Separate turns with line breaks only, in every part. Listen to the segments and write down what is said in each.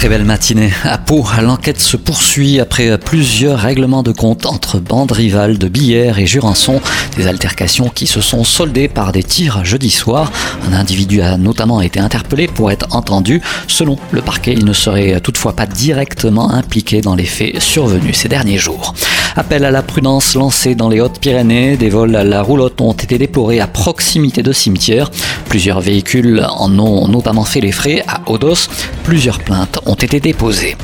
Très belle matinée. À Pau, l'enquête se poursuit après plusieurs règlements de compte entre bandes rivales de Billère et Jurançon. Des altercations qui se sont soldées par des tirs jeudi soir. Un individu a notamment été interpellé pour être entendu. Selon le parquet, il ne serait toutefois pas directement impliqué dans les faits survenus ces derniers jours. Appel à la prudence lancé dans les Hautes-Pyrénées. Des vols à la roulotte ont été déplorés à proximité de cimetières. Plusieurs véhicules en ont notamment fait les frais à Odos. Plusieurs plaintes ont été déposées.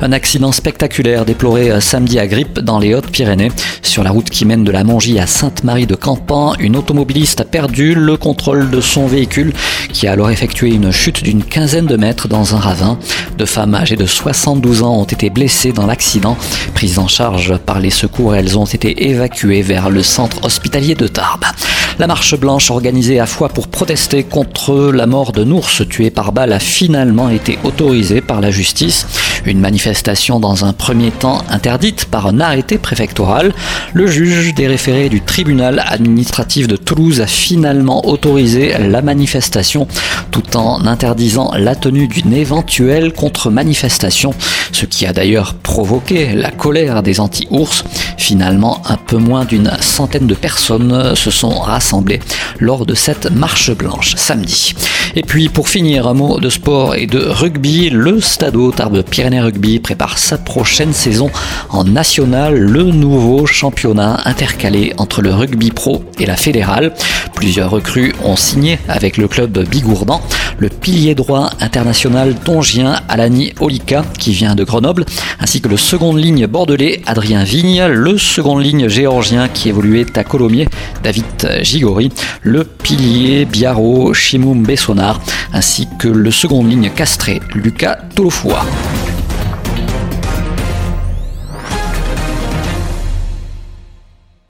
Un accident spectaculaire déploré euh, samedi à Grippe dans les Hautes-Pyrénées. Sur la route qui mène de la Mongie à Sainte-Marie de Campan, une automobiliste a perdu le contrôle de son véhicule qui a alors effectué une chute d'une quinzaine de mètres dans un ravin. Deux femmes âgées de 72 ans ont été blessées dans l'accident. Prises en charge par les secours, elles ont été évacuées vers le centre hospitalier de Tarbes. La marche blanche organisée à fois pour protester contre la mort de Nours tué par balle a finalement été autorisée par la justice. Une manifestation dans un premier temps interdite par un arrêté préfectoral. Le juge des référés du tribunal administratif de Toulouse a finalement autorisé la manifestation tout en interdisant la tenue d'une éventuelle contre-manifestation, ce qui a d'ailleurs provoqué la colère des anti-ours. Finalement, un peu moins d'une centaine de personnes se sont rassemblées lors de cette marche blanche samedi. Et puis pour finir, un mot de sport et de rugby. Le Stadeau Tarbes Pyrénées Rugby prépare sa prochaine saison en national, le nouveau championnat intercalé entre le rugby pro et la fédérale. Plusieurs recrues ont signé avec le club bigourdan. Le pilier droit international tongien Alani Olika qui vient de Grenoble, ainsi que le second ligne bordelais Adrien Vigne, le second ligne géorgien qui évoluait à Colomiers David Gigori, le pilier Biaro Shimoum Bessonard, ainsi que le second ligne castré Lucas Tolofoua.